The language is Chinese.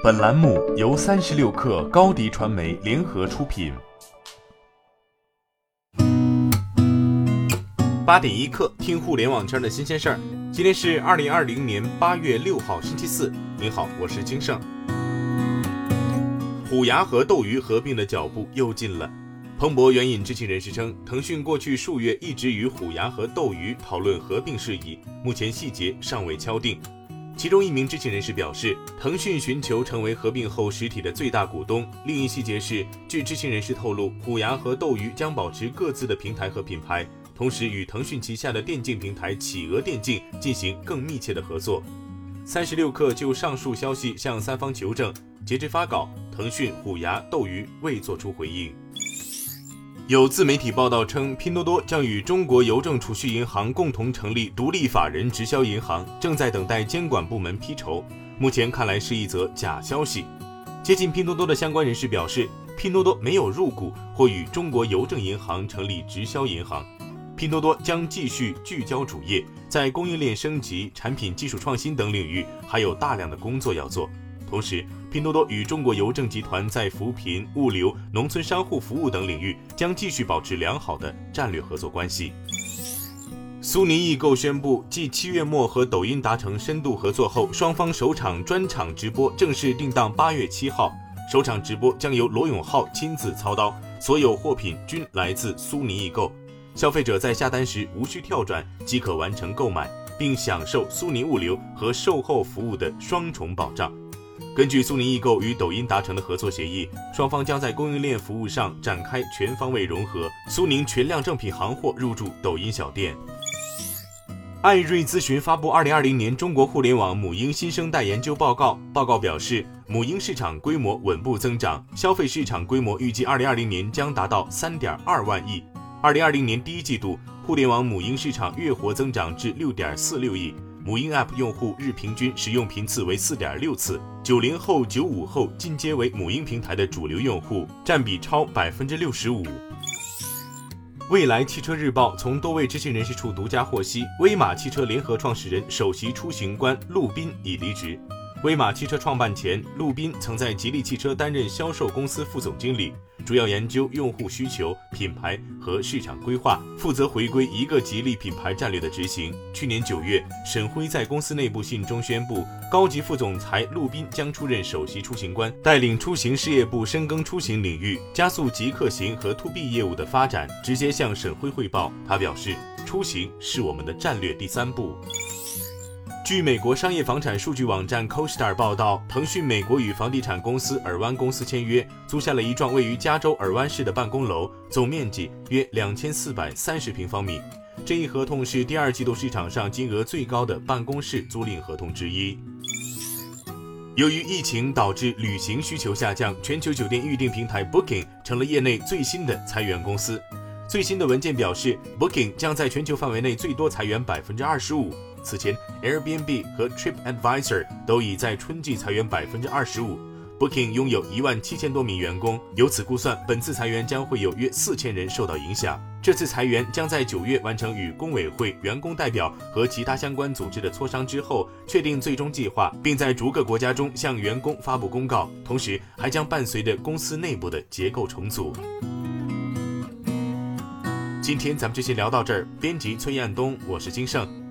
本栏目由三十六氪高低传媒联合出品。八点一刻，听互联网圈的新鲜事儿。今天是二零二零年八月六号，星期四。您好，我是金盛。虎牙和斗鱼合并的脚步又近了。彭博援引知情人士称，腾讯过去数月一直与虎牙和斗鱼讨论合并事宜，目前细节尚未敲定。其中一名知情人士表示，腾讯寻求成为合并后实体的最大股东。另一细节是，据知情人士透露，虎牙和斗鱼将保持各自的平台和品牌，同时与腾讯旗下的电竞平台企鹅电竞进行更密切的合作。三十六氪就上述消息向三方求证，截至发稿，腾讯、虎牙、斗鱼未作出回应。有自媒体报道称，拼多多将与中国邮政储蓄银行共同成立独立法人直销银行，正在等待监管部门批筹。目前看来是一则假消息。接近拼多多的相关人士表示，拼多多没有入股或与中国邮政银行成立直销银行。拼多多将继续聚焦主业，在供应链升级、产品技术创新等领域还有大量的工作要做。同时，拼多多与中国邮政集团在扶贫、物流、农村商户服务等领域将继续保持良好的战略合作关系。苏宁易购宣布，继七月末和抖音达成深度合作后，双方首场专场直播正式定档八月七号。首场直播将由罗永浩亲自操刀，所有货品均来自苏宁易购，消费者在下单时无需跳转即可完成购买，并享受苏宁物流和售后服务的双重保障。根据苏宁易购与抖音达成的合作协议，双方将在供应链服务上展开全方位融合。苏宁全量正品行货入驻抖音小店。艾瑞咨询发布《二零二零年中国互联网母婴新生代研究报告》，报告表示，母婴市场规模稳步增长，消费市场规模预计二零二零年将达到三点二万亿。二零二零年第一季度，互联网母婴市场月活增长至六点四六亿。母婴 App 用户日平均使用频次为四点六次，九零后、九五后进阶为母婴平台的主流用户，占比超百分之六十五。未来汽车日报从多位知情人士处独家获悉，威马汽车联合创始人、首席出行官陆斌已离职。威马汽车创办前，陆斌曾在吉利汽车担任销售公司副总经理。主要研究用户需求、品牌和市场规划，负责回归一个吉利品牌战略的执行。去年九月，沈辉在公司内部信中宣布，高级副总裁陆斌将出任首席出行官，带领出行事业部深耕出行领域，加速极客行和 to B 业务的发展。直接向沈辉汇报，他表示，出行是我们的战略第三步。据美国商业房产数据网站 CoStar 报道，腾讯美国与房地产公司尔湾公司签约，租下了一幢位于加州尔湾市的办公楼，总面积约两千四百三十平方米。这一合同是第二季度市场上金额最高的办公室租赁合同之一。由于疫情导致旅行需求下降，全球酒店预订平台 Booking 成了业内最新的裁员公司。最新的文件表示，Booking 将在全球范围内最多裁员百分之二十五。此前，Airbnb 和 TripAdvisor 都已在春季裁员百分之二十五。Booking 拥有一万七千多名员工，由此估算，本次裁员将会有约四千人受到影响。这次裁员将在九月完成与工委会、员工代表和其他相关组织的磋商之后，确定最终计划，并在逐个国家中向员工发布公告。同时，还将伴随着公司内部的结构重组。今天咱们就先聊到这儿。编辑崔彦东，我是金盛。